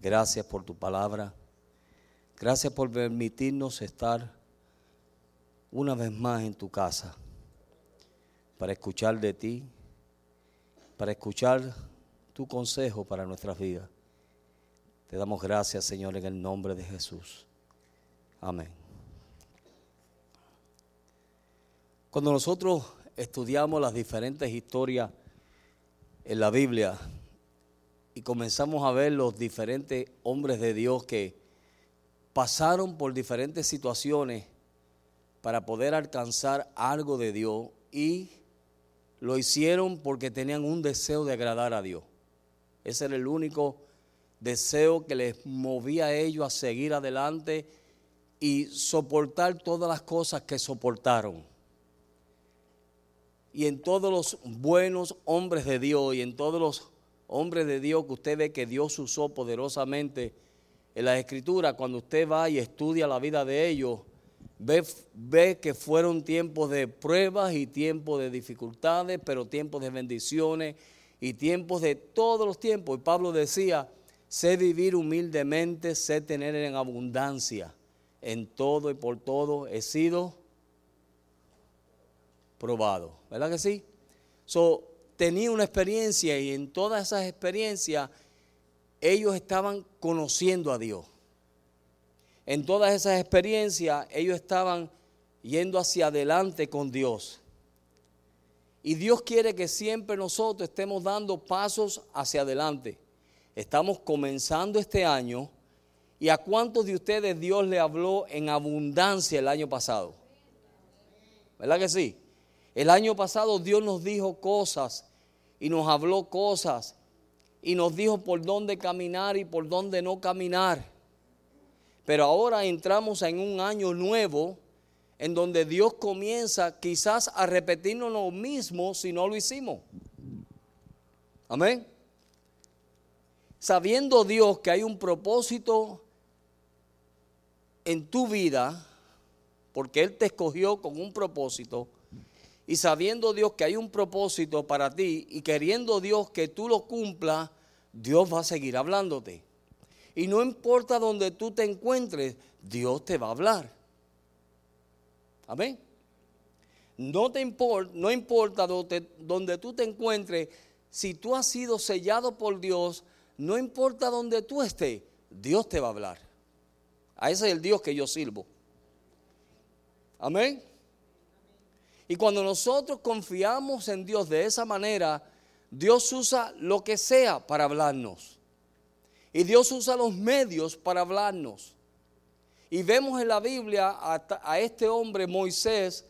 Gracias por tu palabra. Gracias por permitirnos estar una vez más en tu casa para escuchar de ti, para escuchar tu consejo para nuestras vidas. Te damos gracias, Señor, en el nombre de Jesús. Amén. Cuando nosotros estudiamos las diferentes historias en la Biblia y comenzamos a ver los diferentes hombres de Dios que pasaron por diferentes situaciones para poder alcanzar algo de Dios y lo hicieron porque tenían un deseo de agradar a Dios. Ese era el único deseo que les movía a ellos a seguir adelante y soportar todas las cosas que soportaron. Y en todos los buenos hombres de Dios y en todos los hombres de Dios que usted ve que Dios usó poderosamente en la escritura, cuando usted va y estudia la vida de ellos, Ve, que fueron tiempos de pruebas y tiempos de dificultades, pero tiempos de bendiciones y tiempos de todos los tiempos. Y Pablo decía, sé vivir humildemente, sé tener en abundancia. En todo y por todo he sido probado. ¿Verdad que sí? Tenía una experiencia y en todas esas experiencias ellos estaban conociendo a Dios en todas esas experiencias ellos estaban yendo hacia adelante con Dios. Y Dios quiere que siempre nosotros estemos dando pasos hacia adelante. Estamos comenzando este año. ¿Y a cuántos de ustedes Dios le habló en abundancia el año pasado? ¿Verdad que sí? El año pasado Dios nos dijo cosas y nos habló cosas y nos dijo por dónde caminar y por dónde no caminar. Pero ahora entramos en un año nuevo en donde Dios comienza quizás a repetirnos lo mismo si no lo hicimos. Amén. Sabiendo Dios que hay un propósito en tu vida, porque Él te escogió con un propósito, y sabiendo Dios que hay un propósito para ti, y queriendo Dios que tú lo cumplas, Dios va a seguir hablándote. Y no importa donde tú te encuentres, Dios te va a hablar. Amén. No te no importa donde tú te encuentres, si tú has sido sellado por Dios, no importa donde tú estés, Dios te va a hablar. A ese es el Dios que yo sirvo. Amén. Y cuando nosotros confiamos en Dios de esa manera, Dios usa lo que sea para hablarnos. Y Dios usa los medios para hablarnos. Y vemos en la Biblia a, este hombre Moisés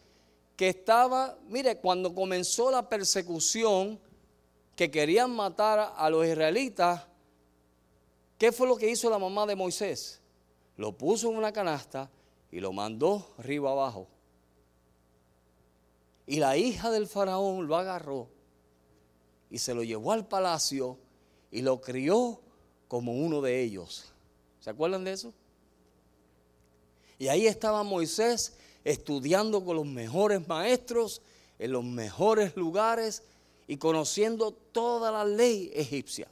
que estaba, mire, cuando comenzó la persecución, que querían matar a los israelitas, ¿qué fue lo que hizo la mamá de Moisés? Lo puso en una canasta y lo mandó arriba abajo. Y la hija del faraón lo agarró y se lo llevó al palacio y lo crió como uno de ellos. ¿Se acuerdan de eso? Y ahí estaba Moisés estudiando con los mejores maestros, en los mejores lugares y conociendo toda la ley egipcia.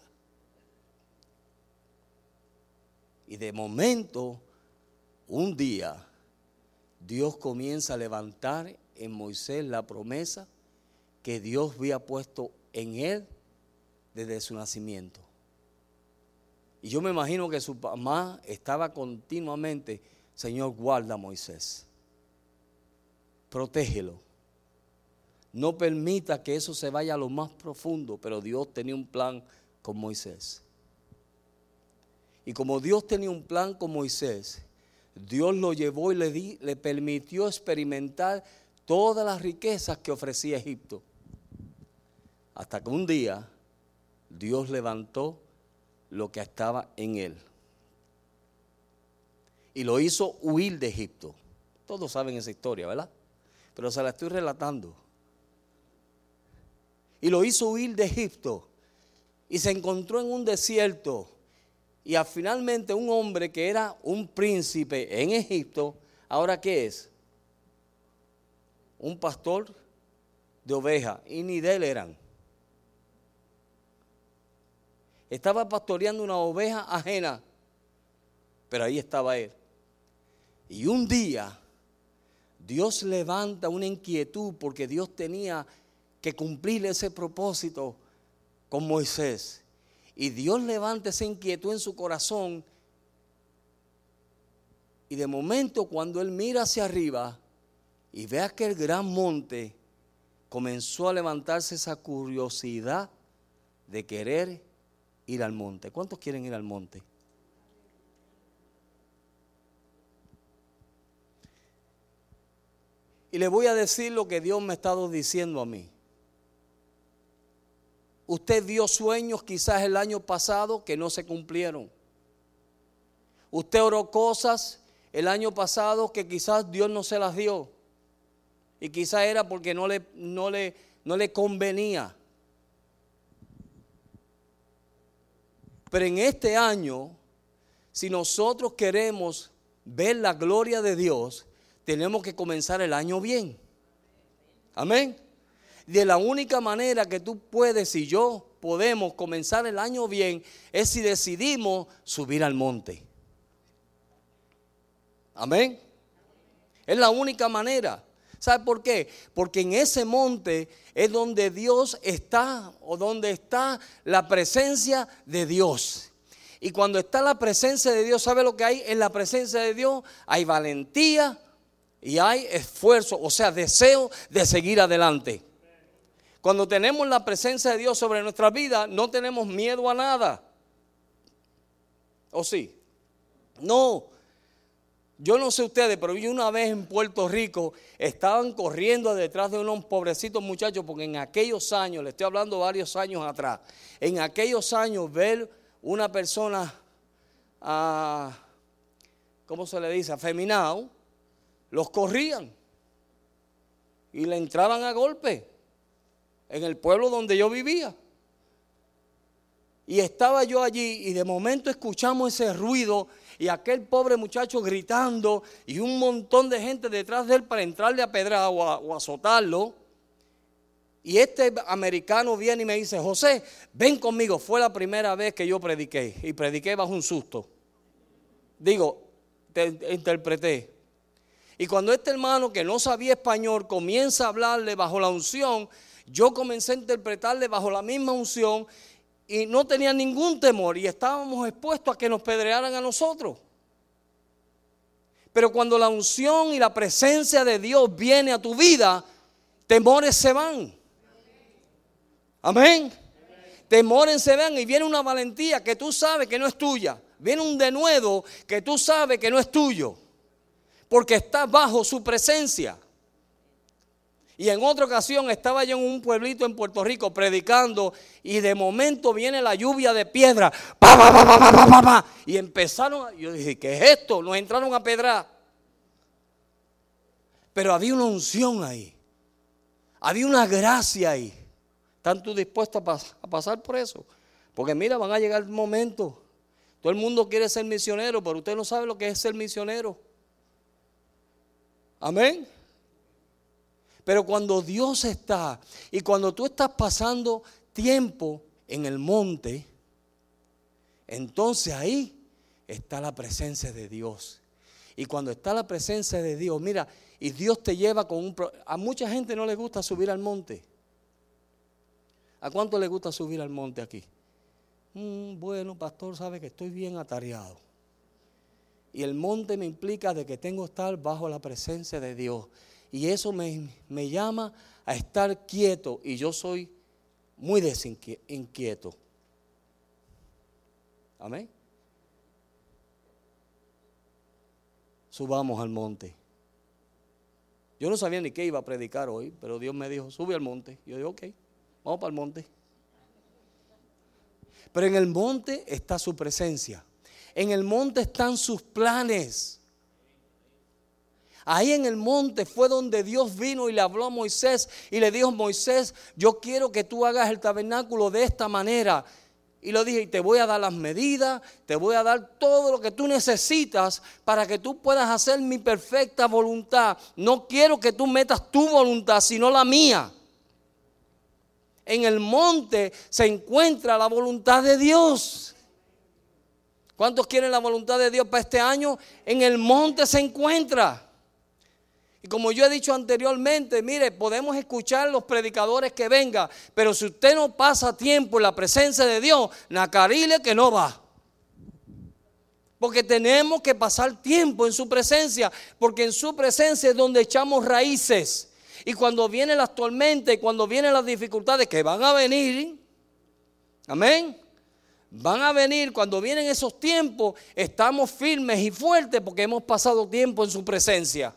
Y de momento, un día, Dios comienza a levantar en Moisés la promesa que Dios había puesto en él desde su nacimiento. Y yo me imagino que su mamá estaba continuamente, Señor, guarda a Moisés. Protégelo. No permita que eso se vaya a lo más profundo, pero Dios tenía un plan con Moisés. Y como Dios tenía un plan con Moisés, Dios lo llevó y le, le permitió experimentar todas las riquezas que ofrecía Egipto. Hasta que un día Dios levantó lo que estaba en él. y lo hizo huir de Egipto. Todos saben esa historia, ¿verdad? Pero se la estoy relatando. Y lo hizo huir de Egipto y se encontró en un desierto. Y finalmente un hombre que era un príncipe en Egipto, ahora qué es? Un pastor de ovejas y ni de él eran. Estaba pastoreando una oveja ajena, pero ahí estaba él. Y un día Dios levanta una inquietud porque Dios tenía que cumplir ese propósito con Moisés. Y Dios levanta esa inquietud en su corazón. Y de momento cuando él mira hacia arriba y ve aquel gran monte, comenzó a levantarse esa curiosidad de querer ir al monte. ¿Cuántos quieren ir al monte? Y le voy a decir lo que Dios me ha estado diciendo a mí. Usted vio sueños quizás el año pasado que no se cumplieron. Usted oró cosas el año pasado que quizás Dios no se las dio. Y quizás era porque no le, no le, no le convenía. Pero en este año, si nosotros queremos ver la gloria de Dios, tenemos que comenzar el año bien. Amén. De la única manera que tú puedes y yo podemos comenzar el año bien es si decidimos subir al monte. Amén. Es la única manera. ¿Sabe por qué? Porque en ese monte es donde Dios está o donde está la presencia de Dios. Y cuando está la presencia de Dios, ¿sabe lo que hay? En la presencia de Dios hay valentía y hay esfuerzo, o sea, deseo de seguir adelante. Cuando tenemos la presencia de Dios sobre nuestra vida, no tenemos miedo a nada. ¿O sí? No, yo no sé ustedes, pero yo una vez en Puerto Rico estaban corriendo detrás de unos pobrecitos muchachos, porque en aquellos años, le estoy hablando varios años atrás, en aquellos años ver una persona, ah, ¿cómo se le dice? Afeminado, los corrían y le entraban a golpe en el pueblo donde yo vivía. Y estaba yo allí y de momento escuchamos ese ruido y aquel pobre muchacho gritando y un montón de gente detrás de él para entrarle a pedra o, o azotarlo. Y este americano viene y me dice, José, ven conmigo. Fue la primera vez que yo prediqué y prediqué bajo un susto. Digo, te interpreté. Y cuando este hermano que no sabía español comienza a hablarle bajo la unción, yo comencé a interpretarle bajo la misma unción y no tenía ningún temor y estábamos expuestos a que nos pedrearan a nosotros. Pero cuando la unción y la presencia de Dios viene a tu vida, temores se van. Amén. Temores se van y viene una valentía que tú sabes que no es tuya. Viene un denuedo que tú sabes que no es tuyo. Porque estás bajo su presencia. Y en otra ocasión estaba yo en un pueblito en Puerto Rico predicando y de momento viene la lluvia de piedra. y empezaron, yo dije, ¿qué es esto? Nos entraron a pedrar. Pero había una unción ahí. Había una gracia ahí. ¿Están tú dispuestos a, a pasar por eso? Porque mira, van a llegar momentos. Todo el mundo quiere ser misionero, pero usted no sabe lo que es ser misionero. Amén. Pero cuando Dios está y cuando tú estás pasando tiempo en el monte, entonces ahí está la presencia de Dios. Y cuando está la presencia de Dios, mira, y Dios te lleva con un... A mucha gente no le gusta subir al monte. ¿A cuánto le gusta subir al monte aquí? Mm, bueno, pastor, sabe que estoy bien atareado. Y el monte me implica de que tengo que estar bajo la presencia de Dios. Y eso me, llama a estar quieto y yo soy muy desinquieto. Amén. Subamos al monte. Yo no sabía ni qué iba a predicar hoy, pero Dios me dijo, sube al monte. Yo digo, ok, vamos para el monte. Pero en el monte está su presencia. En el monte están sus planes. Ahí en el monte fue donde Dios vino y le habló a Moisés y le dijo, Moisés, yo quiero que tú hagas el tabernáculo de esta manera. Y lo dije, y te voy a dar las medidas, te voy a dar todo lo que tú necesitas para que tú puedas hacer mi perfecta voluntad. No quiero que tú metas tu voluntad, sino la mía. En el monte se encuentra la voluntad de Dios. ¿Cuántos quieren la voluntad de Dios para este año? En el monte se encuentra. Y como yo he dicho anteriormente, mire, podemos escuchar los predicadores que vengan, pero si usted no pasa tiempo en la presencia de Dios, nacarile que no va. Porque tenemos que pasar tiempo en su presencia, porque en su presencia es donde echamos raíces. Y cuando vienen las tormentas y cuando vienen las dificultades que van a venir, amén, van a venir, cuando vienen esos tiempos, estamos firmes y fuertes porque hemos pasado tiempo en su presencia.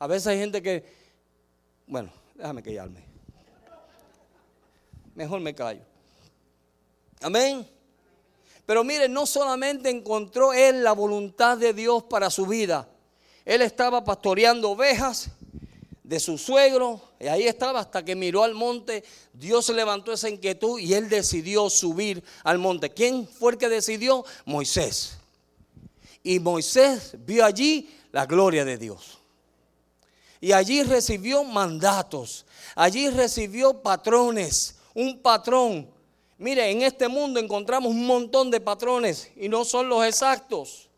A veces hay gente que, bueno, déjame callarme. Mejor me callo. Amén. Pero mire, no solamente encontró él la voluntad de Dios para su vida. Él estaba pastoreando ovejas de su suegro, y ahí estaba hasta que miró al monte, Dios levantó esa inquietud y él decidió subir al monte. ¿Quién fue el que decidió? Moisés. Y Moisés vio allí la gloria de Dios. Y allí recibió mandatos, allí recibió patrones, un patrón. Mire, en este mundo encontramos un montón de patrones y no son los exactos.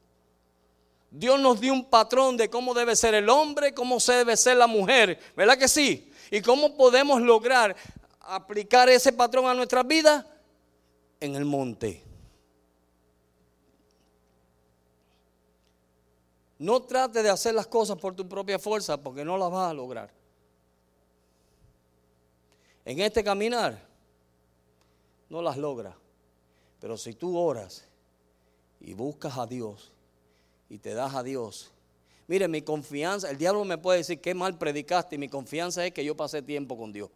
Dios nos dio un patrón de cómo debe ser el hombre, cómo debe ser la mujer, ¿verdad que sí? Y cómo podemos lograr aplicar ese patrón a nuestras vidas en el monte. No trate de hacer las cosas por tu propia fuerza porque no las vas a lograr. En este caminar no las logra. Pero si tú oras y buscas a Dios y te das a Dios, mire, mi confianza, el diablo me puede decir que mal predicaste y mi confianza es que yo pasé tiempo con Dios.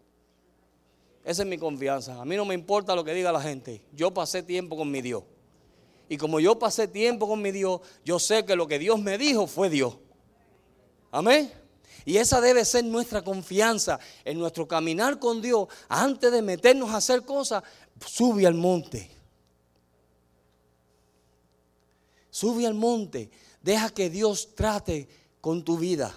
Esa es mi confianza. A mí no me importa lo que diga la gente. Yo pasé tiempo con mi Dios. Y como yo pasé tiempo con mi Dios, yo sé que lo que Dios me dijo fue Dios. Amén. Y esa debe ser nuestra confianza en nuestro caminar con Dios. Antes de meternos a hacer cosas, sube al monte. Sube al monte. Deja que Dios trate con tu vida.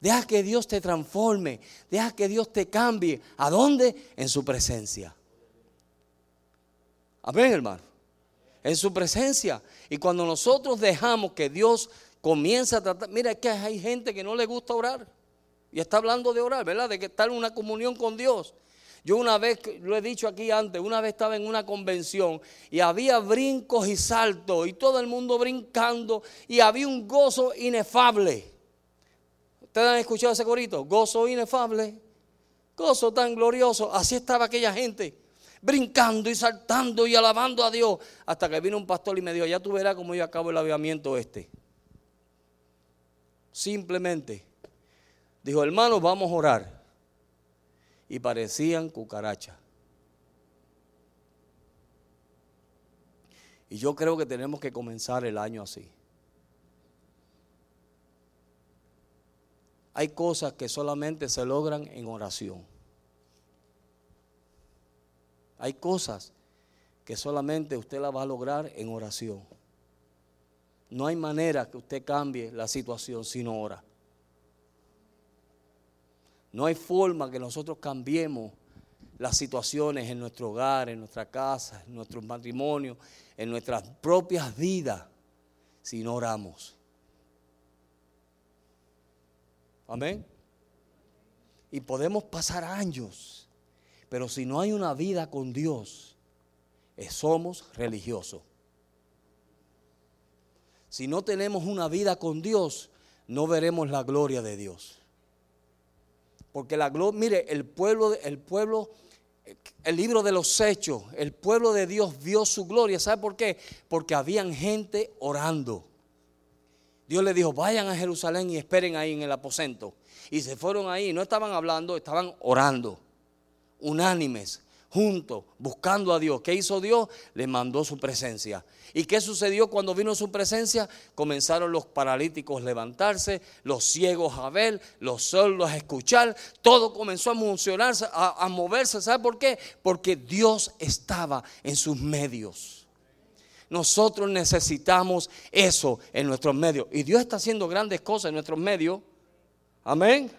Deja que Dios te transforme. Deja que Dios te cambie. ¿A dónde? En su presencia. Amén, hermano en su presencia. Y cuando nosotros dejamos que Dios comience a tratar, mira que hay gente que no le gusta orar. Y está hablando de orar, ¿verdad? De que estar en una comunión con Dios. Yo una vez, lo he dicho aquí antes, una vez estaba en una convención y había brincos y saltos y todo el mundo brincando y había un gozo inefable. ¿Ustedes han escuchado ese corito? Gozo inefable, gozo tan glorioso. Así estaba aquella gente brincando y saltando y alabando a Dios. Hasta que vino un pastor y me dijo, ya tú verás cómo yo acabo el avivamiento este. Simplemente dijo, hermanos, vamos a orar. Y parecían cucarachas. Y yo creo que tenemos que comenzar el año así. Hay cosas que solamente se logran en oración. Hay cosas que solamente usted las va a lograr en oración. No hay manera que usted cambie la situación sin ora. No hay forma que nosotros cambiemos las situaciones en nuestro hogar, en nuestra casa, en nuestro matrimonio, en nuestras propias vidas, si no oramos. Amén. Y podemos pasar años pero si no hay una vida con Dios, eh, somos religiosos. Si no tenemos una vida con Dios, no veremos la gloria de Dios. Porque la gloria, mire, el pueblo, el pueblo, el libro de los hechos, el pueblo de Dios vio su gloria. ¿Sabe por qué? Porque habían gente orando. Dios le dijo, vayan a Jerusalén y esperen ahí en el aposento. Y se fueron ahí, no estaban hablando, estaban orando unánimes, juntos, buscando a Dios. ¿Qué hizo Dios? Le mandó su presencia. ¿Y qué sucedió cuando vino su presencia? Comenzaron los paralíticos a levantarse, los ciegos a ver, los sordos a escuchar. Todo comenzó a emocionarse, a, a moverse. ¿Sabe por qué? Porque Dios estaba en sus medios. Nosotros necesitamos eso en nuestros medios. Y Dios está haciendo grandes cosas en nuestros medios. Amén.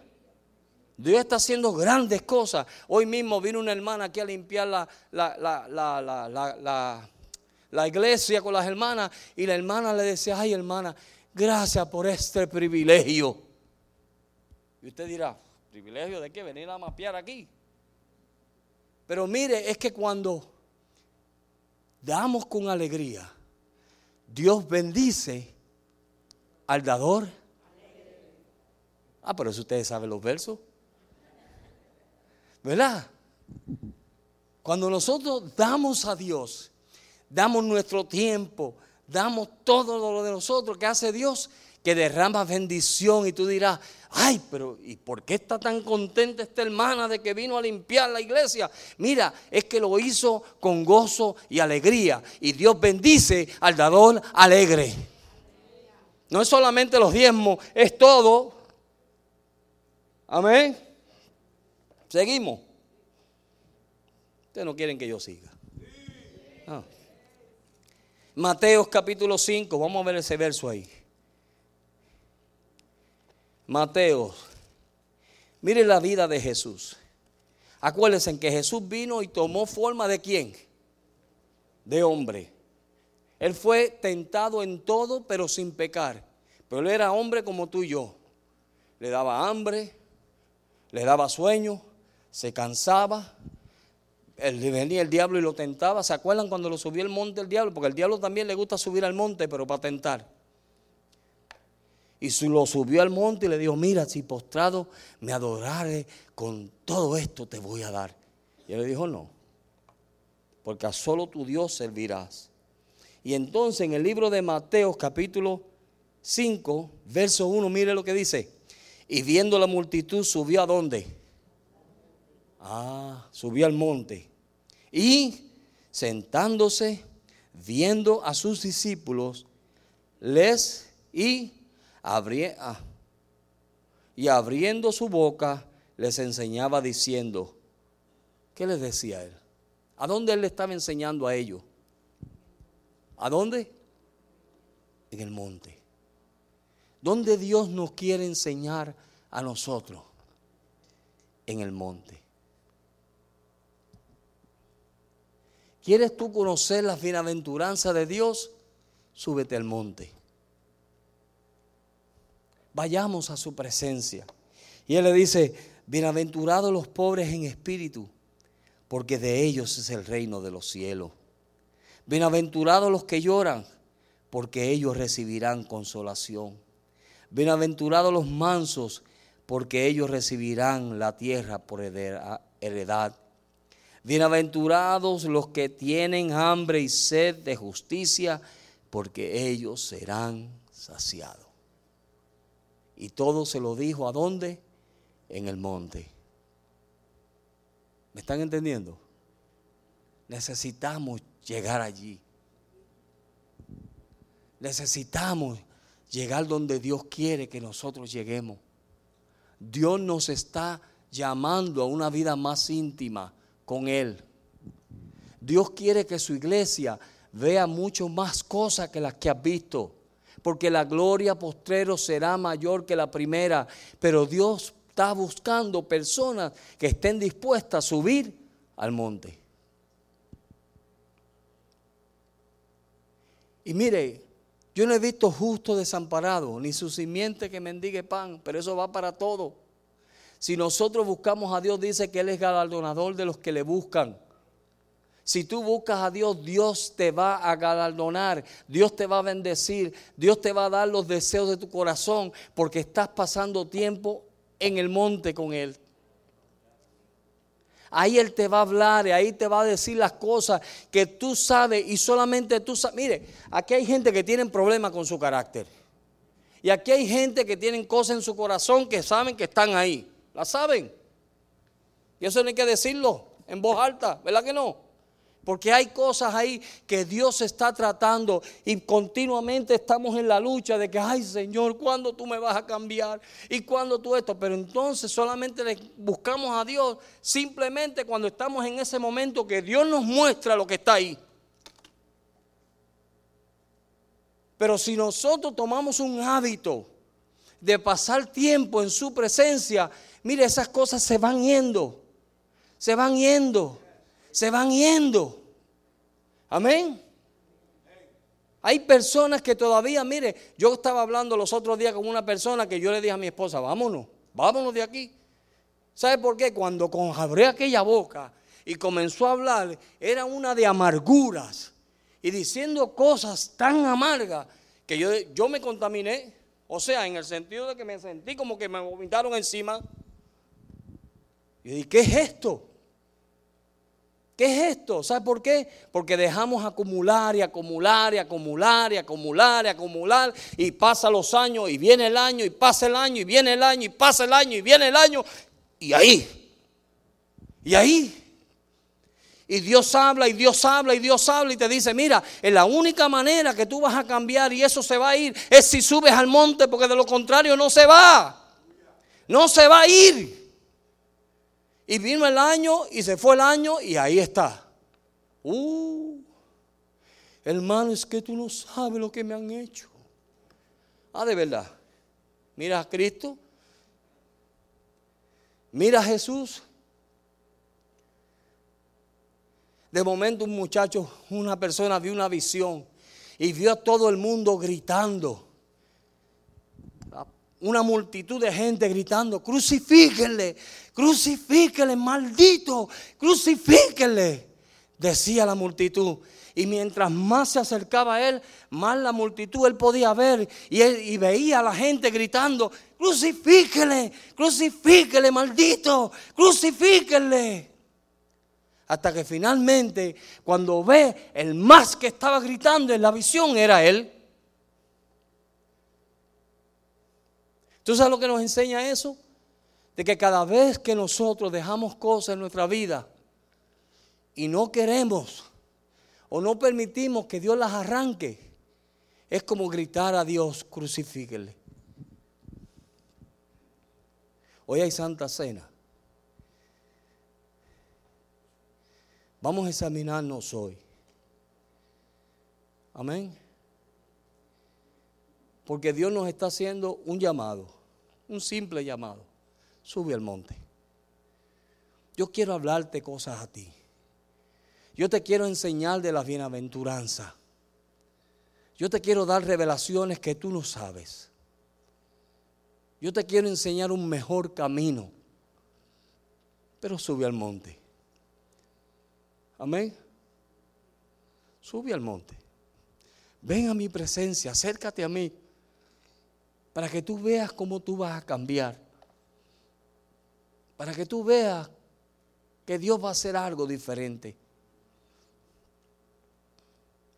Dios está haciendo grandes cosas. Hoy mismo vino una hermana aquí a limpiar la, la, iglesia con las hermanas y la hermana le decía, ay hermana, gracias por este privilegio. Y usted dirá, ¿privilegio de qué? Venir a mapear aquí. Pero mire, es que cuando damos con alegría, Dios bendice al dador. Ah, pero eso ustedes saben los versos. ¿Verdad? Cuando nosotros damos a Dios, damos nuestro tiempo, damos todo lo de nosotros que hace Dios, que derrama bendición y tú dirás, ay, pero ¿y por qué está tan contenta esta hermana de que vino a limpiar la iglesia? Mira, es que lo hizo con gozo y alegría y Dios bendice al dador alegre. No es solamente los diezmos, es todo. Amén. Seguimos. Ustedes no quieren que yo siga. Ah. Mateos capítulo 5, vamos a ver ese verso ahí. Mateos. Mire la vida de Jesús. Acuérdense que Jesús vino y tomó forma de quién? De hombre. Él fue tentado en todo, pero sin pecar. Pero él era hombre como tú y yo. Le daba hambre, le daba sueño, se cansaba. El, venía el diablo y lo tentaba. ¿Se acuerdan cuando lo subió el monte el diablo? Porque al diablo también le gusta subir al monte, pero para tentar. Y lo subió al monte y le dijo, mira, si postrado me adorare, con todo esto te voy a dar. Y él le dijo, no, porque a solo tu Dios servirás. Y entonces en el libro de Mateo capítulo 5, verso 1, mire lo que dice. Y viendo la multitud subió a dónde? Ah, subió al monte. Y sentándose, viendo a sus discípulos, les y, ah, y abriendo su boca, les enseñaba diciendo, ¿qué les decía él? ¿A dónde él le estaba enseñando a ellos? ¿A dónde? En el monte. ¿Dónde Dios nos quiere enseñar a nosotros? En el monte. ¿Quieres tú conocer las bienaventuranzas de Dios? Súbete al monte. Vayamos a su presencia. Y Él le dice, bienaventurados los pobres en espíritu, porque de ellos es el reino de los cielos. Bienaventurados los que lloran, porque ellos recibirán consolación. Bienaventurados los mansos, porque ellos recibirán la tierra por heredad. Bienaventurados los que tienen hambre y sed de justicia, porque ellos serán saciados. Y todo se lo dijo a dónde? En el monte. ¿Me están entendiendo? Necesitamos llegar allí. Necesitamos llegar donde Dios quiere que nosotros lleguemos. Dios nos está llamando a una vida más íntima con Él. Dios quiere que su iglesia vea mucho más cosas que las que has visto, porque la gloria postrero será mayor que la primera, pero Dios está buscando personas que estén dispuestas a subir al monte. Y mire, yo no he visto justo desamparado, ni su simiente que mendigue pan, pero eso va para todo. Si nosotros buscamos a Dios, dice que Él es galardonador de los que le buscan. Si tú buscas a Dios, Dios te va a galardonar, Dios te va a bendecir, Dios te va a dar los deseos de tu corazón porque estás pasando tiempo en el monte con Él. Ahí Él te va a hablar y ahí te va a decir las cosas que tú sabes y solamente tú sabes. Mire, aquí hay gente que tiene problemas con su carácter. Y aquí hay gente que tiene cosas en su corazón que saben que están ahí. ¿La saben? Y eso no hay que decirlo en voz alta, ¿verdad que no? Porque hay cosas ahí que Dios está tratando y continuamente estamos en la lucha de que, ay Señor, ¿cuándo tú me vas a cambiar? ¿Y cuándo tú esto? Pero entonces solamente buscamos a Dios simplemente cuando estamos en ese momento que Dios nos muestra lo que está ahí. Pero si nosotros tomamos un hábito de pasar tiempo en su presencia, mire, esas cosas se van yendo, se van yendo se van yendo. Amén. Hay personas que todavía, mire, yo estaba hablando los otros días con una persona que yo le dije a mi esposa, vámonos, vámonos de aquí. ¿Sabe por qué? Cuando abrió aquella boca y comenzó a hablar, era una de amarguras y diciendo cosas tan amargas que yo, yo me contaminé. O sea, en el sentido de que me sentí como que me vomitaron encima. Y dije, ¿qué es esto? ¿Qué es esto? ¿Sabe por qué? Porque dejamos acumular y acumular y acumular y acumular y acumular y pasa los años y viene el año y pasa el año y viene el año y pasa el año y viene el año y ahí. Y ahí. Y Dios habla y Dios habla y Dios habla y te dice, mira, es la única manera que tú vas a cambiar y eso se va a ir es si subes al monte porque de lo contrario no se va. No se va a ir. Y vino el año y se fue el año y ahí está. Uh, hermano, es que tú no sabes lo que me han hecho. Ah, de verdad. Mira a Cristo. Mira a Jesús. De momento un muchacho, una persona vio una visión y vio a todo el mundo gritando una multitud de gente gritando, crucifíquenle, crucifíquenle, maldito, crucifíquenle, decía la multitud. Y mientras más se acercaba a él, más la multitud él podía ver y, y veía a la gente gritando, crucifíquenle, crucifíquenle, maldito, crucifíquenle. Hasta que finalmente, cuando ve el más que estaba gritando en la visión, era él. ¿Tú sabes lo que nos enseña eso? De que cada vez que nosotros dejamos cosas en nuestra vida y no queremos o no permitimos que Dios las arranque, es como gritar a Dios, crucifíquele. Hoy hay Santa Cena. Vamos a examinarnos hoy. Amén. Porque Dios nos está haciendo un llamado, un simple llamado. Sube al monte. Yo quiero hablarte cosas a ti. Yo te quiero enseñar de la bienaventuranza. Yo te quiero dar revelaciones que tú no sabes. Yo te quiero enseñar un mejor camino. Pero sube al monte. Amén. Sube al monte. Ven a mi presencia, acércate a mí para que tú veas cómo tú vas a cambiar, para que tú veas que Dios va a hacer algo diferente.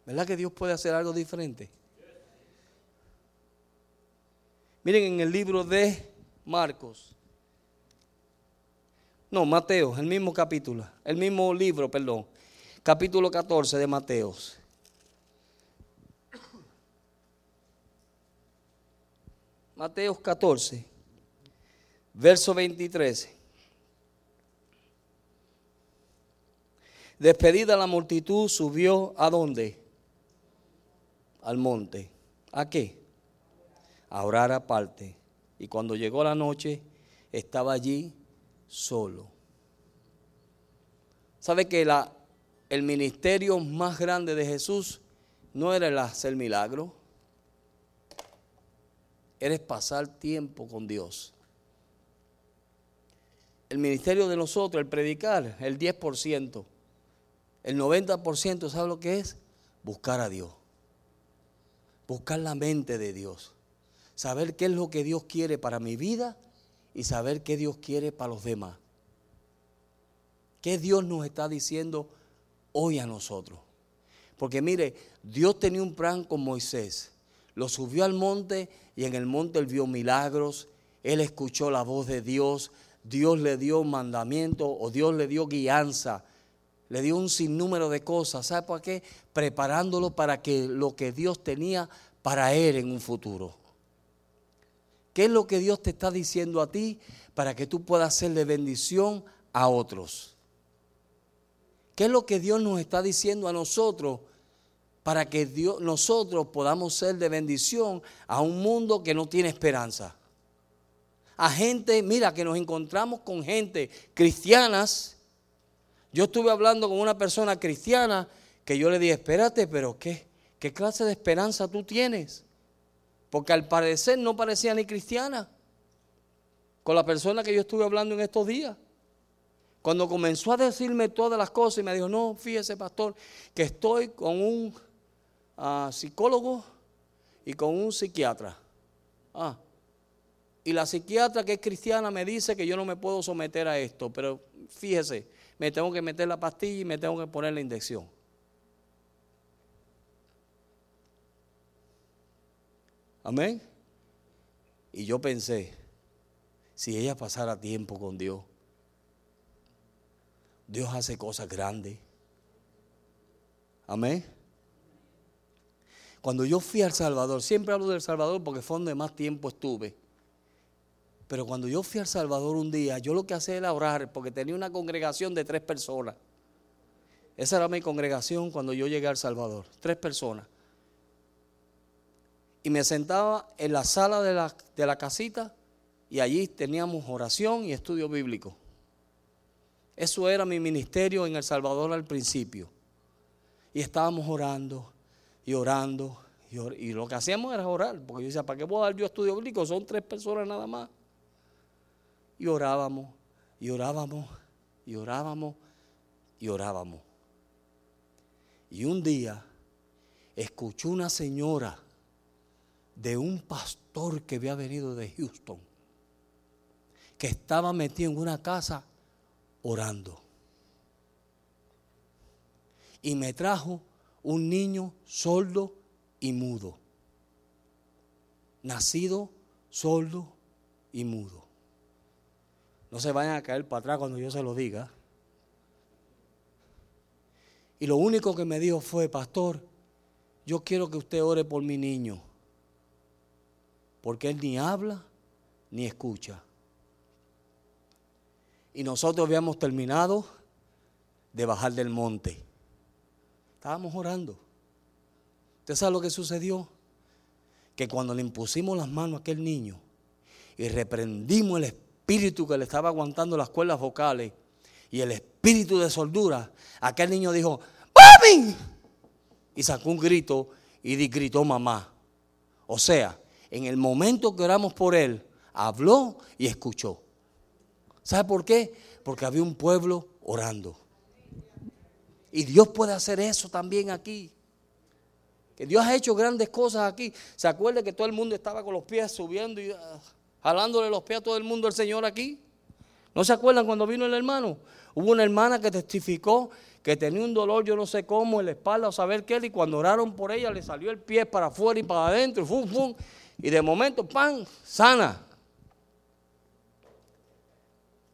¿Verdad que Dios puede hacer algo diferente? Miren en el libro de Marcos. No, Mateos, el mismo capítulo, el mismo libro, perdón. Capítulo 14 de Mateos. Mateo 14, verso 23. Despedida la multitud, subió a dónde? Al monte. ¿A qué? A orar aparte. Y cuando llegó la noche, estaba allí solo. ¿Sabe que la, el ministerio más grande de Jesús no era el hacer milagros? eres pasar tiempo con Dios. El ministerio de nosotros, el predicar, el 10%, el 90%, ¿sabe lo que es? Buscar a Dios. Buscar la mente de Dios. Saber qué es lo que Dios quiere para mi vida y saber qué Dios quiere para los demás. ¿Qué Dios nos está diciendo hoy a nosotros? Porque mire, Dios tenía un plan con Moisés. Lo subió al monte y en el monte él vio milagros, él escuchó la voz de Dios, Dios le dio mandamiento o Dios le dio guianza, le dio un sinnúmero de cosas. ¿Sabe por qué? Preparándolo para que lo que Dios tenía para él en un futuro. ¿Qué es lo que Dios te está diciendo a ti para que tú puedas ser de bendición a otros? ¿Qué es lo que Dios nos está diciendo a nosotros para que Dios, nosotros podamos ser de bendición a un mundo que no tiene esperanza? A gente, mira, que nos encontramos con gente cristianas. Yo estuve hablando con una persona cristiana que yo le dije, espérate, pero ¿qué? ¿Qué clase de esperanza tú tienes? Porque al parecer no parecía ni cristiana con la persona que yo estuve hablando en estos días. Cuando comenzó a decirme todas las cosas y me dijo, no, fíjese pastor, que estoy con un ah, psicólogo y con un psiquiatra. Ah, y la psiquiatra que es cristiana me dice que yo no me puedo someter a esto, pero fíjese, me tengo que meter la pastilla y me tengo que poner la inyección. Amén. Y yo pensé, si ella pasara tiempo con Dios, Dios hace cosas grandes. Amén. Cuando yo fui al Salvador, siempre hablo del Salvador porque fue donde más tiempo estuve. Pero cuando yo fui al Salvador un día, yo lo que hacía era orar porque tenía una congregación de tres personas. Esa era mi congregación cuando yo llegué al Salvador, tres personas y me sentaba en la sala de la, de la casita y allí teníamos oración y estudio bíblico. Eso era mi ministerio en El Salvador al principio. Y estábamos orando y orando. Y, lo que hacíamos era orar. Porque yo decía, ¿para qué a dar yo estudio bíblico? Son tres personas nada más. Y orábamos, y orábamos, y orábamos, y orábamos. Y un día escuchó una señora de un pastor que había venido de Houston, que estaba metido en una casa orando. Y me trajo un niño sordo y mudo. Nacido sordo y mudo. No se vayan a caer para atrás cuando yo se lo diga. Y lo único que me dijo fue, pastor, yo quiero que usted ore por mi niño porque Él ni habla ni escucha. Y nosotros habíamos terminado de bajar del monte. Estábamos orando. ¿Usted sabe lo que sucedió? Que cuando le impusimos las manos a aquel niño y reprendimos el espíritu que le estaba aguantando las cuerdas vocales y el espíritu de soldura, aquel niño dijo, ¡Mami! Y sacó un grito y gritó mamá. O sea, en el momento que oramos por él, habló y escuchó. ¿Sabe por qué? Porque había un pueblo orando. Y Dios puede hacer eso también aquí. Que Dios ha hecho grandes cosas aquí. ¿Se acuerda que todo el mundo estaba con los pies subiendo y ah, jalándole los pies a todo el mundo el Señor aquí? ¿No se acuerdan cuando vino el hermano? Hubo una hermana que testificó que tenía un dolor, yo no sé cómo, en la espalda o saber qué, y cuando oraron por ella le salió el pie para afuera y para adentro, y fum, fum, y de momento, pan, sana.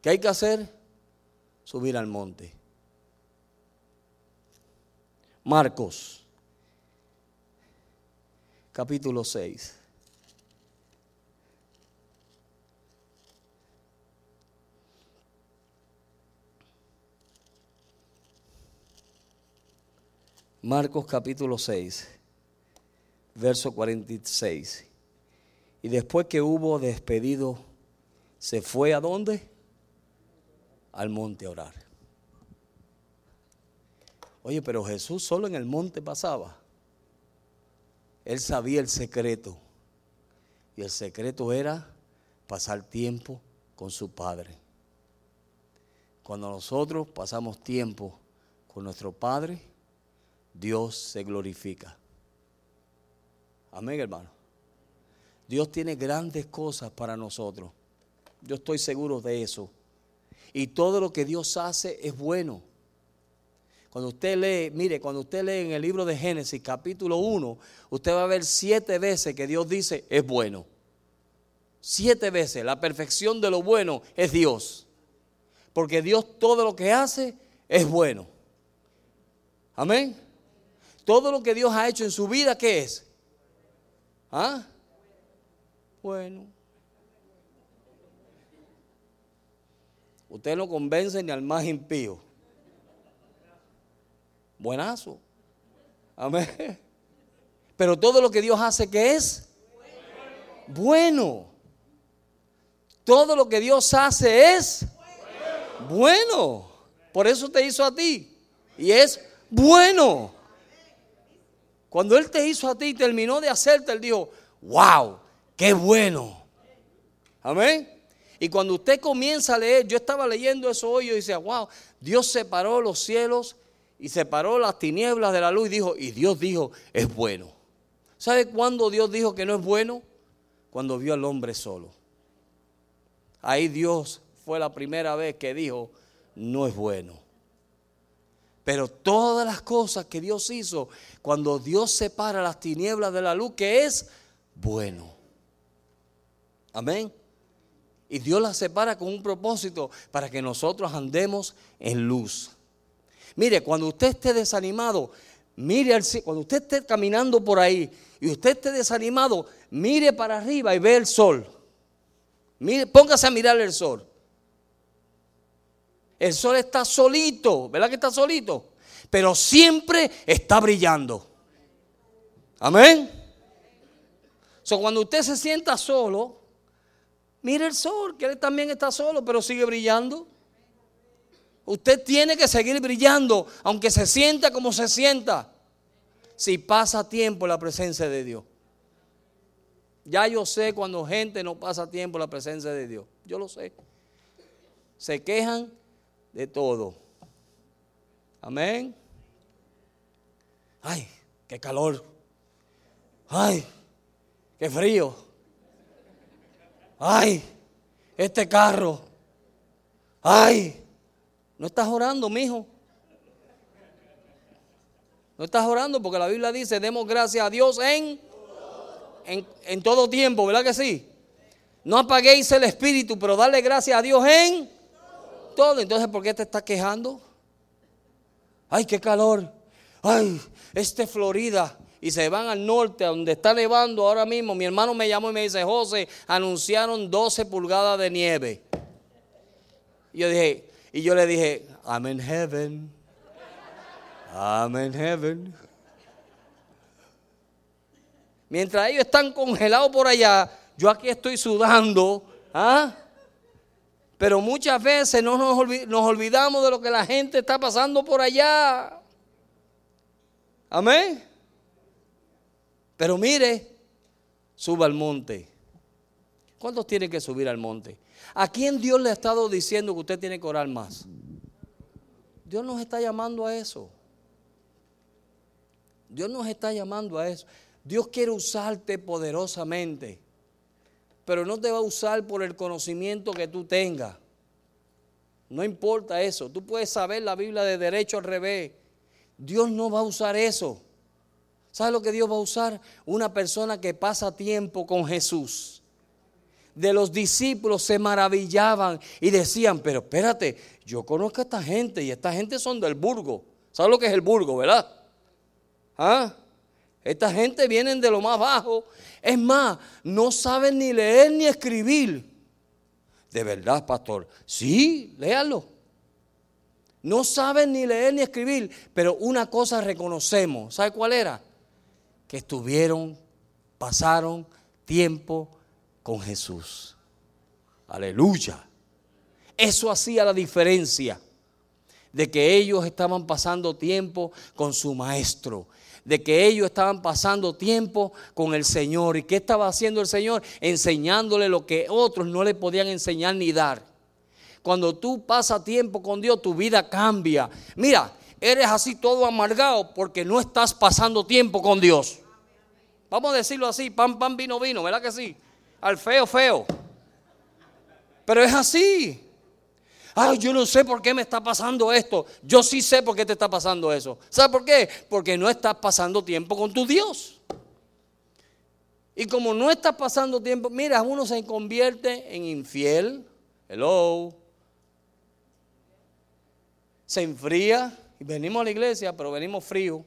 ¿Qué hay que hacer? Subir al monte. Marcos, capítulo 6. Marcos capítulo 6, verso 46. Y después que hubo despedido, se fue a dónde? Al monte a orar. Oye, pero Jesús solo en el monte pasaba. Él sabía el secreto. Y el secreto era pasar tiempo con su Padre. Cuando nosotros pasamos tiempo con nuestro Padre, Dios se glorifica. Amén, hermano. Dios tiene grandes cosas para nosotros. Yo estoy seguro de eso. Y todo lo que Dios hace es bueno. Cuando usted lee, mire, cuando usted lee en el libro de Génesis capítulo 1, usted va a ver siete veces que Dios dice es bueno. Siete veces. La perfección de lo bueno es Dios. Porque Dios todo lo que hace es bueno. Amén. Todo lo que Dios ha hecho en su vida, ¿qué es? ¿Ah? Bueno. Usted no convence ni al más impío. Buenazo. Amén. Pero todo lo que Dios hace, ¿qué es? Bueno. Todo lo que Dios hace es bueno. Por eso te hizo a ti. Y es bueno. Cuando Él te hizo a ti y terminó de hacerte, Él dijo, wow, qué bueno. Amén. Y cuando usted comienza a leer, yo estaba leyendo eso hoy y decía, wow, Dios separó los cielos y separó las tinieblas de la luz y dijo, y Dios dijo, es bueno. ¿Sabe cuándo Dios dijo que no es bueno? Cuando vio al hombre solo. Ahí Dios fue la primera vez que dijo, no es bueno. Pero todas las cosas que Dios hizo, cuando Dios separa las tinieblas de la luz, que es bueno. Amén. Y Dios las separa con un propósito para que nosotros andemos en luz. Mire, cuando usted esté desanimado, mire al, cuando usted esté caminando por ahí y usted esté desanimado, mire para arriba y ve el sol. Mire, póngase a mirar el sol. El sol está solito, ¿verdad que está solito? Pero siempre está brillando. Amén. So, cuando usted se sienta solo, mire el sol, que él también está solo, pero sigue brillando. Usted tiene que seguir brillando, aunque se sienta como se sienta, si pasa tiempo en la presencia de Dios. Ya yo sé cuando gente no pasa tiempo en la presencia de Dios. Yo lo sé. Se quejan de todo. Amén. Ay, qué calor. Ay, qué frío. Ay, este carro. Ay, no estás orando, mijo. No estás orando porque la Biblia dice, demos gracias a Dios en, en, en todo tiempo, ¿verdad que sí? No apaguéis el espíritu, pero darle gracias a Dios en todo. Entonces, ¿por qué te estás quejando? Ay, qué calor. Ay, este Florida. Y se van al norte, donde está nevando ahora mismo. Mi hermano me llamó y me dice, José, anunciaron 12 pulgadas de nieve. Y yo dije, y yo le dije, I'm in heaven. I'm in heaven. Mientras ellos están congelados por allá, yo aquí estoy sudando. ¿ah? Pero muchas veces no nos, olvidamos de lo que la gente está pasando por allá. Amén. Pero mire, suba al monte. ¿Cuántos tienen que subir al monte? ¿A quién Dios le ha estado diciendo que usted tiene que orar más? Dios nos está llamando a eso. Dios nos está llamando a eso. Dios quiere usarte poderosamente pero no te va a usar por el conocimiento que tú tengas. No importa eso. Tú puedes saber la Biblia de derecho al revés. Dios no va a usar eso. ¿Sabes lo que Dios va a usar? Una persona que pasa tiempo con Jesús. De los discípulos se maravillaban y decían, pero espérate, yo conozco a esta gente y esta gente son del burgo. ¿Sabes lo que es el burgo, verdad? ¿Ah? Esta gente viene de lo más bajo. Es más, no saben ni leer ni escribir. De verdad, pastor. Sí, léalo. No saben ni leer ni escribir, pero una cosa reconocemos. ¿Sabe cuál era? Que estuvieron, pasaron tiempo con Jesús. Aleluya. Eso hacía la diferencia de que ellos estaban pasando tiempo con su maestro de que ellos estaban pasando tiempo con el Señor. ¿Y qué estaba haciendo el Señor? Enseñándole lo que otros no le podían enseñar ni dar. Cuando tú pasas tiempo con Dios, tu vida cambia. Mira, eres así todo amargado porque no estás pasando tiempo con Dios. Vamos a decirlo así, pan, pan, vino, vino, ¿verdad que sí? Al feo, feo. Pero es así. Ay, yo no sé por qué me está pasando esto. Yo sí sé por qué te está pasando eso. ¿Sabes por qué? Porque no estás pasando tiempo con tu Dios. Y como no está pasando tiempo, mira, uno se convierte en infiel. Hello. Se enfría y venimos a la iglesia, pero venimos frío.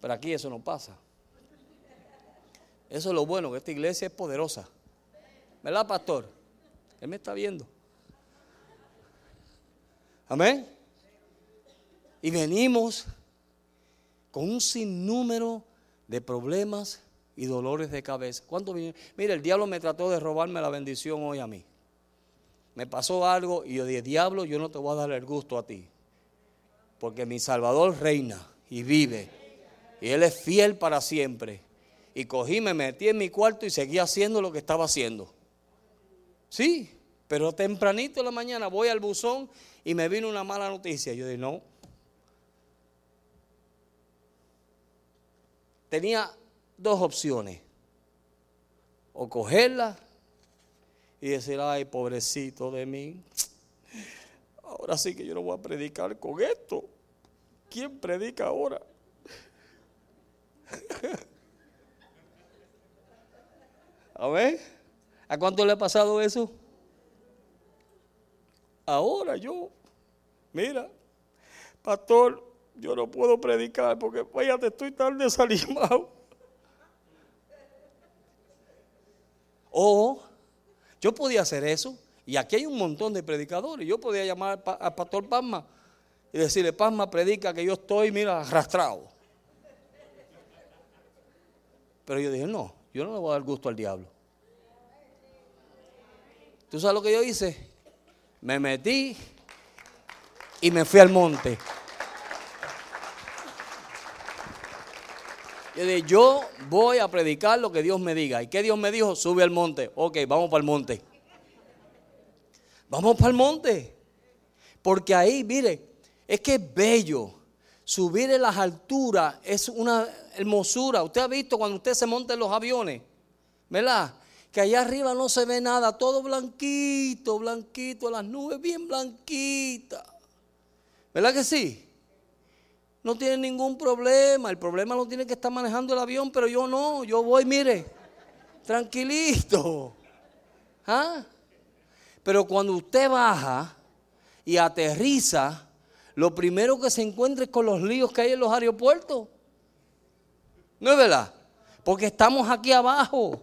Pero aquí eso no pasa. Eso es lo bueno, que esta iglesia es poderosa. ¿Verdad, pastor? Él me está viendo. Amén. Y venimos con un sinnúmero de problemas y dolores de cabeza. ¿Cuánto Mira, el diablo me trató de robarme la bendición hoy a mí. Me pasó algo y yo dije, diablo, yo no te voy a dar el gusto a ti. Porque mi Salvador reina y vive. Y Él es fiel para siempre. Y cogí, me metí en mi cuarto y seguí haciendo lo que estaba haciendo. Sí, pero tempranito en la mañana voy al buzón y me vino una mala noticia. Yo dije, no. Tenía dos opciones. O cogerla y decir, ay, pobrecito de mí. Ahora sí que yo no voy a predicar con esto. ¿Quién predica ahora? A ver, ¿a cuánto le ha pasado eso? Ahora yo, mira, pastor, yo no puedo predicar porque te estoy tan desanimado. O yo podía hacer eso, y aquí hay un montón de predicadores. Yo podía llamar al pastor Pasma y decirle, Pasma, predica que yo estoy, mira, arrastrado. Pero yo dije, no, yo no le voy a dar gusto al diablo. ¿Tú sabes lo que yo hice? me metí y me fui al monte. Yo dije, yo voy a predicar lo que Dios me diga. ¿Y qué Dios me dijo? Sube al monte. Ok, vamos para el monte. Vamos para el monte. Porque ahí, mire, es que es bello. Subir en las alturas es una hermosura. Usted ha visto cuando usted se monta en los aviones, ¿verdad? que allá arriba no se ve nada, todo blanquito, blanquito, las nubes bien blanquitas. ¿Verdad que sí? No tiene ningún problema, el problema lo tiene que estar manejando el avión, pero yo no, yo voy, mire, tranquilito. ¿Ah? Pero cuando usted baja y aterriza, lo primero que se encuentra es con los líos que hay en los aeropuertos. ¿No es verdad? Porque estamos aquí abajo.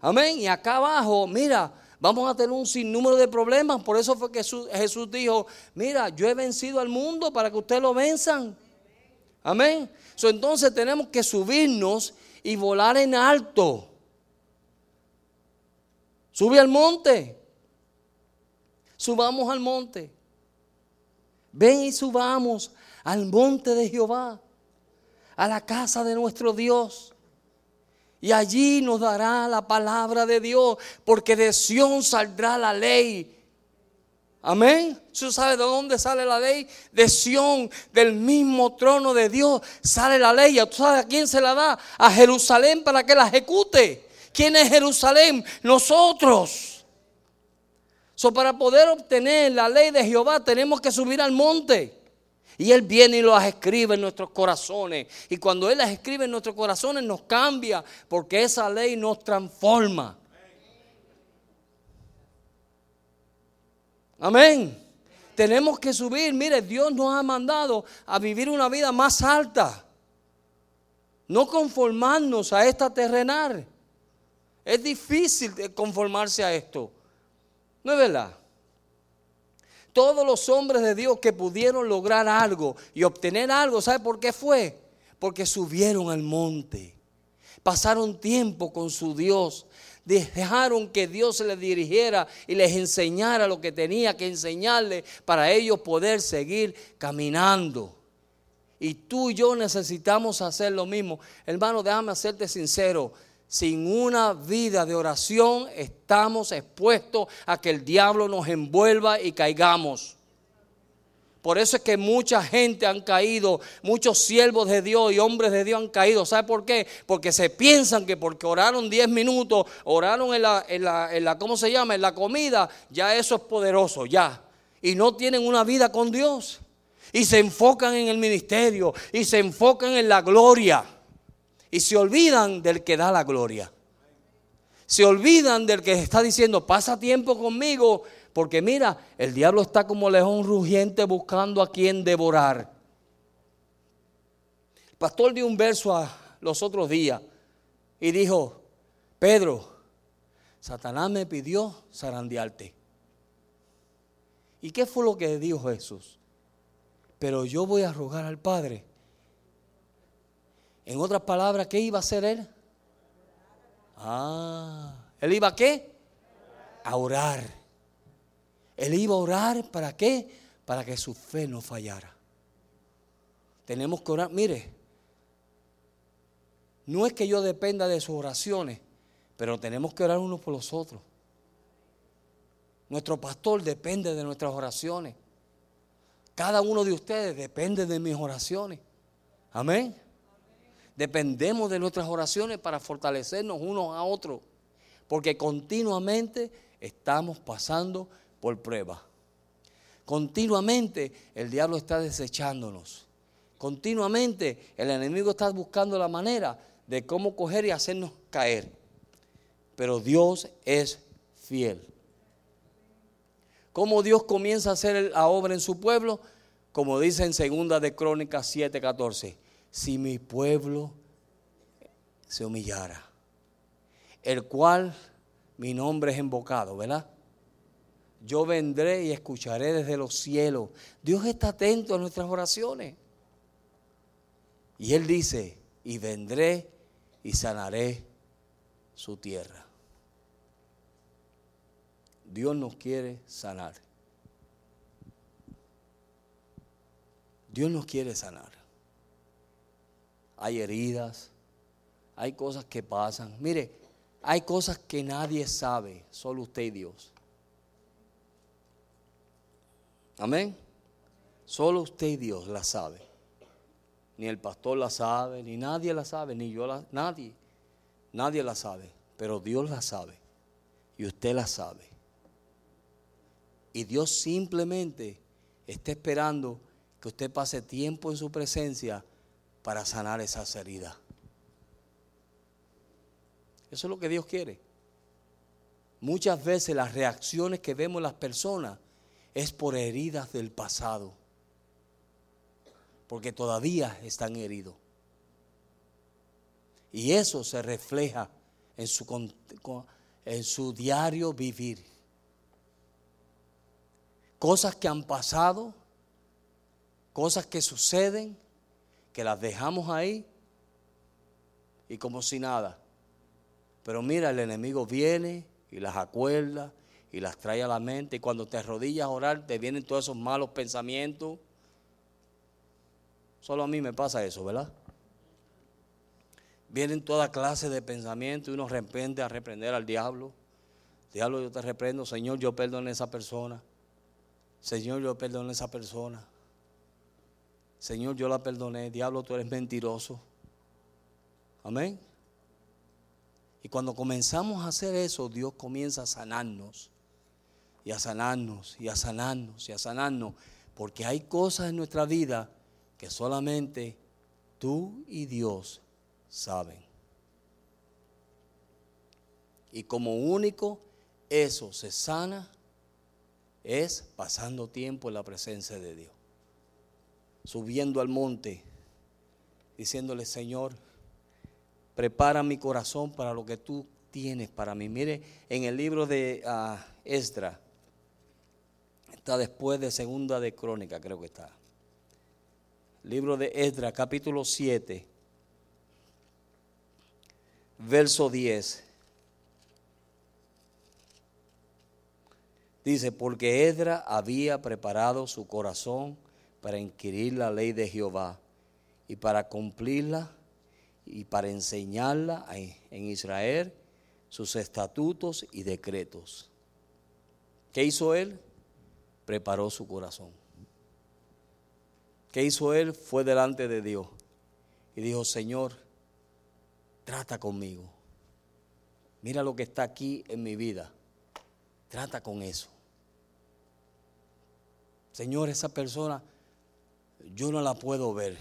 Amén. Y acá abajo, mira, vamos a tener un sinnúmero de problemas. Por eso fue que Jesús dijo, mira, yo he vencido al mundo para que ustedes lo venzan. Amén. entonces tenemos que subirnos y volar en alto. Sube al monte. Subamos al monte. Ven y subamos al monte de Jehová, a la casa de nuestro Dios. Y allí nos dará la palabra de Dios, porque de Sión saldrá la ley. Amén. ¿Usted sabe de dónde sale la ley? De Sión, del mismo trono de Dios, sale la ley. ¿Tú sabes a quién se la da? A Jerusalén para que la ejecute. ¿Quién es Jerusalén? Nosotros. So, para poder obtener la ley de Jehová tenemos que subir al monte. Y Él viene y las escribe en nuestros corazones. Y cuando Él las escribe en nuestros corazones nos cambia porque esa ley nos transforma. Amén. Tenemos que subir. Mire, Dios nos ha mandado a vivir una vida más alta. No conformarnos a esta terrenal. Es difícil conformarse a esto. ¿No es verdad? Todos los hombres de Dios que pudieron lograr algo y obtener algo, ¿sabe por qué fue? Porque subieron al monte, pasaron tiempo con su Dios, dejaron que Dios les dirigiera y les enseñara lo que tenía que enseñarles para ellos poder seguir caminando. Y tú y yo necesitamos hacer lo mismo. Hermano, déjame hacerte sincero sin una vida de oración estamos expuestos a que el diablo nos envuelva y caigamos. Por eso es que mucha gente han caído, muchos siervos de Dios y hombres de Dios han caído. ¿Sabe por qué? Porque se piensan que porque oraron 10 minutos, oraron en la, en la, en la, ¿cómo se llama? En la comida, ya eso es poderoso, ya. Y no tienen una vida con Dios. Y se enfocan en el ministerio y se enfocan en la gloria Y se olvidan del que da la gloria. Se olvidan del que está diciendo, pasa tiempo conmigo, porque mira, el diablo está como león rugiente buscando a quien devorar. El pastor dio un verso a los otros días y dijo, Pedro, Satanás me pidió zarandearte. ¿Y qué fue lo que dijo Jesús? Pero yo voy a rogar al Padre. En otras palabras, ¿qué iba a hacer él? Ah, él iba a qué? A orar. Él iba a orar para qué? Para que su fe no fallara. Tenemos que orar. Mire, no es que yo dependa de sus oraciones, pero tenemos que orar unos por los otros. Nuestro pastor depende de nuestras oraciones. Cada uno de ustedes depende de mis oraciones. Amén. Dependemos de nuestras oraciones para fortalecernos unos a otros. Porque continuamente estamos pasando por prueba. Continuamente el diablo está desechándonos. Continuamente el enemigo está buscando la manera de cómo coger y hacernos caer. Pero Dios es fiel. ¿Cómo Dios comienza a hacer la obra en su pueblo? Como dice en segunda de Crónicas 7:14, si mi pueblo se humillara, el cual mi nombre es invocado, ¿verdad? Yo vendré y escucharé desde los cielos. Dios está atento a nuestras oraciones. Y Él dice, y vendré y sanaré su tierra. Dios nos quiere sanar. Dios nos quiere sanar. Hay heridas, hay cosas que pasan. Mire, hay cosas que nadie sabe, solo usted y Dios. Amén. Solo usted y Dios la sabe. Ni el pastor la sabe, ni nadie la sabe, ni yo la, nadie. Nadie la sabe, pero Dios la sabe. Y usted la sabe. Y Dios simplemente está esperando que usted pase tiempo en su presencia para sanar esas heridas. Eso es lo que Dios quiere. Muchas veces las reacciones que vemos las personas es por heridas del pasado. Porque todavía están heridos. Y eso se refleja en su, en su diario vivir cosas que han pasado, cosas que suceden, que las dejamos ahí y como si nada. Pero mira, el enemigo viene y las acuerda y las trae a la mente y cuando te arrodillas a orar te vienen todos esos malos pensamientos. Solo a mí me pasa eso, ¿verdad? Vienen toda clase de pensamientos y uno repente a reprender al diablo. Diablo, yo te reprendo, Señor, yo perdono a esa persona. Señor, yo perdoné a esa persona. Señor, yo la perdoné. Diablo, tú eres mentiroso. Amén. Y cuando comenzamos a hacer eso, Dios comienza a sanarnos. Y a sanarnos, y a sanarnos, y a sanarnos. Porque hay cosas en nuestra vida que solamente tú y Dios saben. Y como único, eso se sana es pasando tiempo en la presencia de Dios. Subiendo al monte, diciéndole, Señor, prepara mi corazón para lo que tú tienes para mí. Mire, en el libro de uh, Esdra, está después de segunda de crónica, creo que está. Libro de Esdra, capítulo 7, verso 10. Dice, porque Edra había preparado su corazón para inquirir la ley de Jehová y para cumplirla y para enseñarla en Israel sus estatutos y decretos. ¿Qué hizo él? Preparó su corazón. ¿Qué hizo él? Fue delante de Dios y dijo, Señor, trata conmigo. Mira lo que está aquí en mi vida Trata con eso. Señor, esa persona yo no la puedo ver.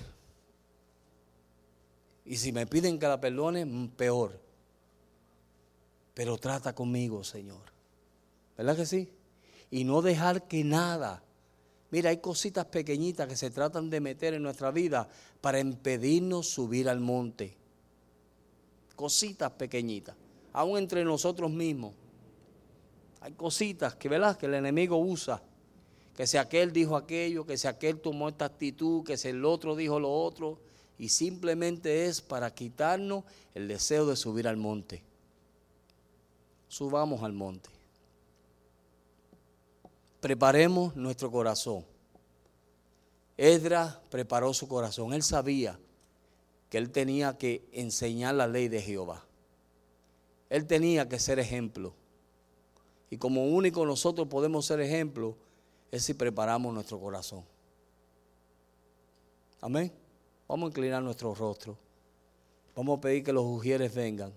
Y si me piden que la perdone, mm, peor. Pero trata conmigo, Señor. ¿Verdad que sí? Y no dejar que nada. Mira, hay cositas pequeñitas que se tratan de meter en nuestra vida para impedirnos subir al monte. Cositas pequeñitas, aún entre nosotros mismos. Hay cositas que, ¿verdad? que el enemigo usa. Que si aquel dijo aquello, que si aquel tomó esta actitud, que si el otro dijo lo otro. Y simplemente es para quitarnos el deseo de subir al monte. Subamos al monte. Preparemos nuestro corazón. Esdras preparó su corazón. Él sabía que él tenía que enseñar la ley de Jehová. Él tenía que ser ejemplo. Y como único nosotros podemos ser ejemplo es si preparamos nuestro corazón. Amén. Vamos a inclinar nuestro rostro. Vamos a pedir que los ujieres vengan.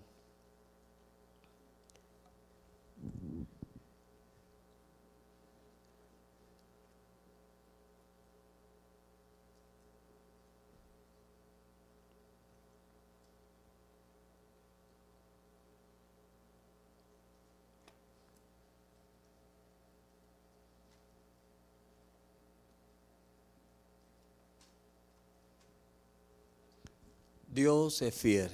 Dios es fiel.